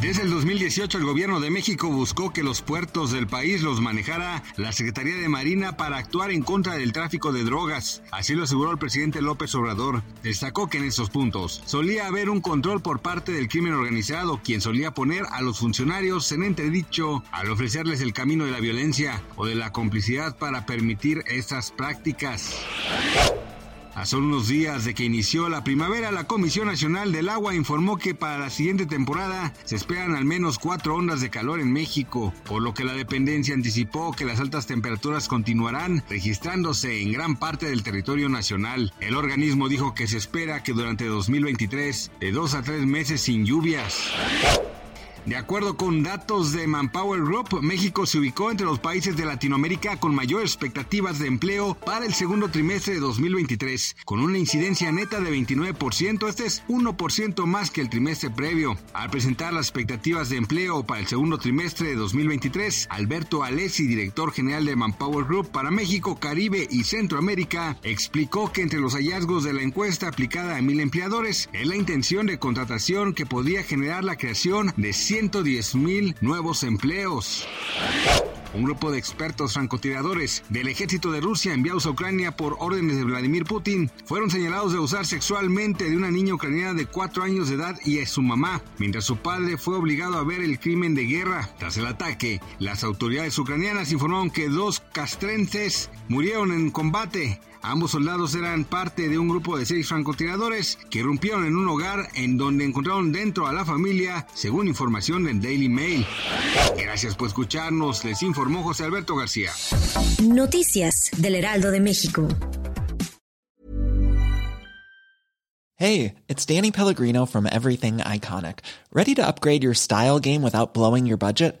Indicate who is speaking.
Speaker 1: Desde el 2018 el gobierno de México buscó que los puertos del país los manejara la Secretaría de Marina para actuar en contra del tráfico de drogas. Así lo aseguró el presidente López Obrador. Destacó que en esos puntos solía haber un control por parte del crimen organizado, quien solía poner a los funcionarios en entredicho al ofrecerles el camino de la violencia o de la complicidad para permitir estas prácticas. A solo unos días de que inició la primavera, la Comisión Nacional del Agua informó que para la siguiente temporada se esperan al menos cuatro ondas de calor en México, por lo que la dependencia anticipó que las altas temperaturas continuarán registrándose en gran parte del territorio nacional. El organismo dijo que se espera que durante 2023, de dos a tres meses sin lluvias. De acuerdo con datos de Manpower Group, México se ubicó entre los países de Latinoamérica con mayores expectativas de empleo para el segundo trimestre de 2023, con una incidencia neta de 29%, este es 1% más que el trimestre previo. Al presentar las expectativas de empleo para el segundo trimestre de 2023, Alberto Alessi, director general de Manpower Group para México, Caribe y Centroamérica, explicó que entre los hallazgos de la encuesta aplicada a mil empleadores es la intención de contratación que podía generar la creación de 110 mil nuevos empleos. Un grupo de expertos francotiradores del ejército de Rusia enviados a Ucrania por órdenes de Vladimir Putin fueron señalados de usar sexualmente de una niña ucraniana de 4 años de edad y a su mamá, mientras su padre fue obligado a ver el crimen de guerra. Tras el ataque, las autoridades ucranianas informaron que dos castrenses murieron en combate. Ambos soldados eran parte de un grupo de seis francotiradores que irrumpieron en un hogar en donde encontraron dentro a la familia, según información del Daily Mail. Gracias por escucharnos, les informó José Alberto García.
Speaker 2: Noticias del Heraldo de México.
Speaker 3: Hey, it's Danny Pellegrino from Everything Iconic. Ready to upgrade your style game without blowing your budget?